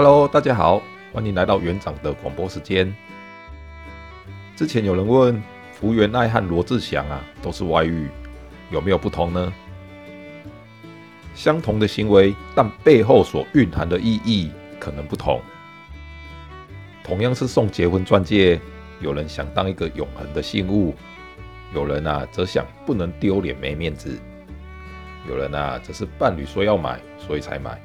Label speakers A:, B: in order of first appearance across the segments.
A: Hello，大家好，欢迎来到园长的广播时间。之前有人问福原爱和罗志祥啊，都是外遇，有没有不同呢？相同的行为，但背后所蕴含的意义可能不同。同样是送结婚钻戒，有人想当一个永恒的信物，有人啊则想不能丢脸没面子，有人啊则是伴侣说要买，所以才买。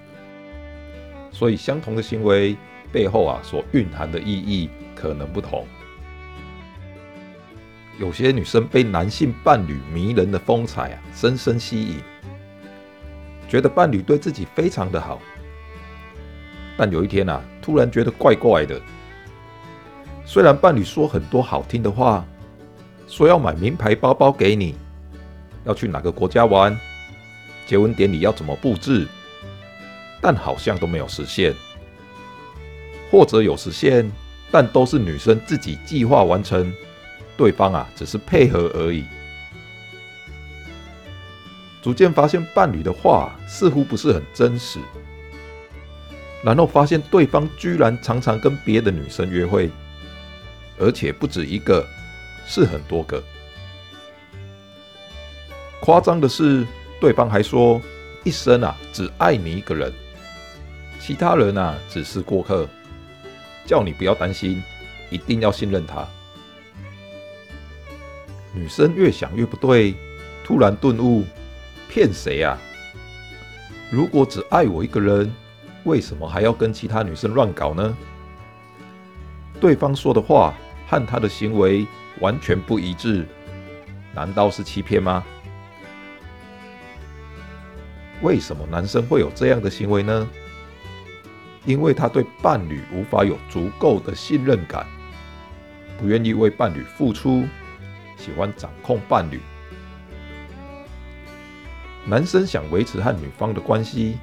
A: 所以相同的行为背后啊所蕴含的意义可能不同。有些女生被男性伴侣迷人的风采啊深深吸引，觉得伴侣对自己非常的好，但有一天啊，突然觉得怪怪的。虽然伴侣说很多好听的话，说要买名牌包包给你，要去哪个国家玩，结婚典礼要怎么布置，但好像都没有实现，或者有实现，但都是女生自己计划完成。对方啊，只是配合而已。逐渐发现伴侣的话似乎不是很真实，然后发现对方居然常常跟别的女生约会，而且不止一个，是很多个。夸张的是，对方还说一生啊只爱你一个人，其他人啊只是过客，叫你不要担心，一定要信任他。女生越想越不对，突然顿悟：骗谁啊？如果只爱我一个人，为什么还要跟其他女生乱搞呢？对方说的话和他的行为完全不一致，难道是欺骗吗？为什么男生会有这样的行为呢？因为他对伴侣无法有足够的信任感，不愿意为伴侣付出。喜欢掌控伴侣，男生想维持和女方的关系，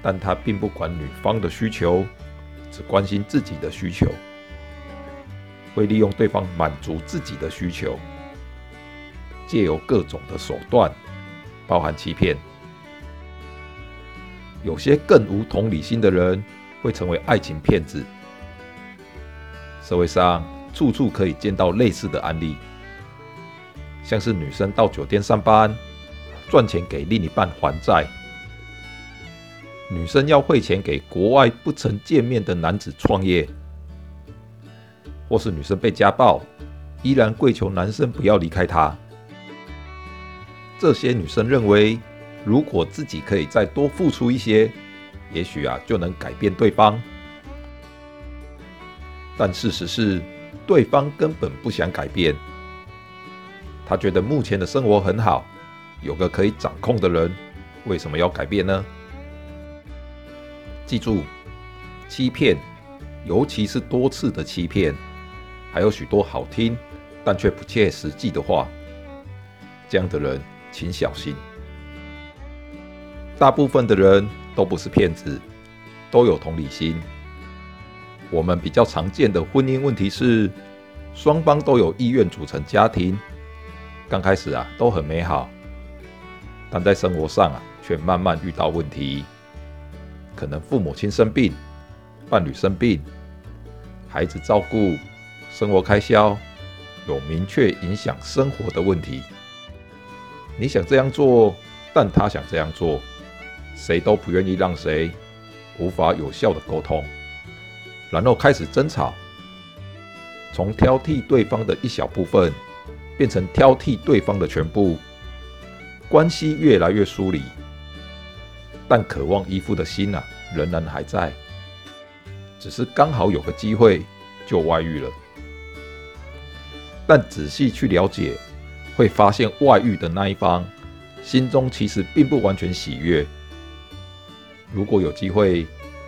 A: 但他并不管女方的需求，只关心自己的需求，会利用对方满足自己的需求，借由各种的手段，包含欺骗。有些更无同理心的人，会成为爱情骗子。社会上处处可以见到类似的案例。像是女生到酒店上班，赚钱给另一半还债；女生要汇钱给国外不曾见面的男子创业；或是女生被家暴，依然跪求男生不要离开她。这些女生认为，如果自己可以再多付出一些，也许啊就能改变对方。但事实是，对方根本不想改变。他觉得目前的生活很好，有个可以掌控的人，为什么要改变呢？记住，欺骗，尤其是多次的欺骗，还有许多好听但却不切实际的话，这样的人请小心。大部分的人都不是骗子，都有同理心。我们比较常见的婚姻问题是，双方都有意愿组成家庭。刚开始啊都很美好，但在生活上啊却慢慢遇到问题，可能父母亲生病、伴侣生病、孩子照顾、生活开销有明确影响生活的问题。你想这样做，但他想这样做，谁都不愿意让谁，无法有效的沟通，然后开始争吵，从挑剔对方的一小部分。变成挑剔对方的全部，关系越来越疏离，但渴望依附的心呐、啊，仍然还在，只是刚好有个机会就外遇了。但仔细去了解，会发现外遇的那一方心中其实并不完全喜悦。如果有机会，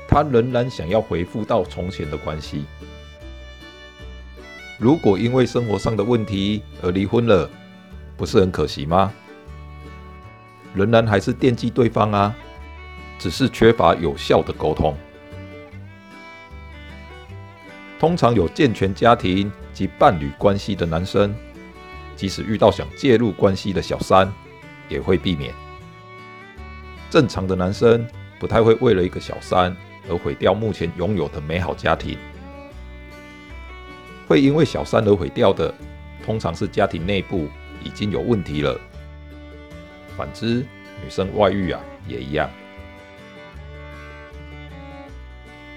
A: 他仍然想要恢复到从前的关系。如果因为生活上的问题而离婚了，不是很可惜吗？仍然还是惦记对方啊，只是缺乏有效的沟通。通常有健全家庭及伴侣关系的男生，即使遇到想介入关系的小三，也会避免。正常的男生不太会为了一个小三而毁掉目前拥有的美好家庭。会因为小三而毁掉的，通常是家庭内部已经有问题了。反之，女生外遇啊，也一样。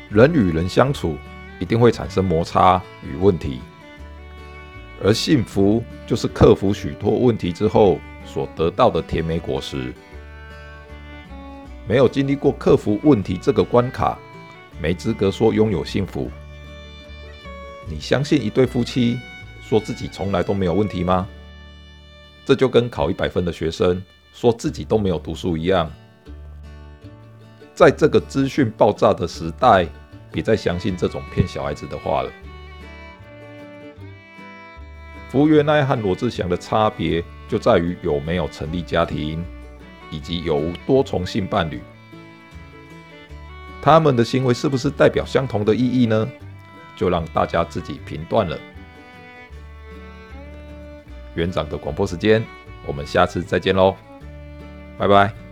A: 人与人相处，一定会产生摩擦与问题，而幸福就是克服许多问题之后所得到的甜美果实。没有经历过克服问题这个关卡，没资格说拥有幸福。你相信一对夫妻说自己从来都没有问题吗？这就跟考一百分的学生说自己都没有读书一样。在这个资讯爆炸的时代，别再相信这种骗小孩子的话了。福原爱和罗志祥的差别就在于有没有成立家庭，以及有无多重性伴侣。他们的行为是不是代表相同的意义呢？就让大家自己评断了。园长的广播时间，我们下次再见喽，拜拜。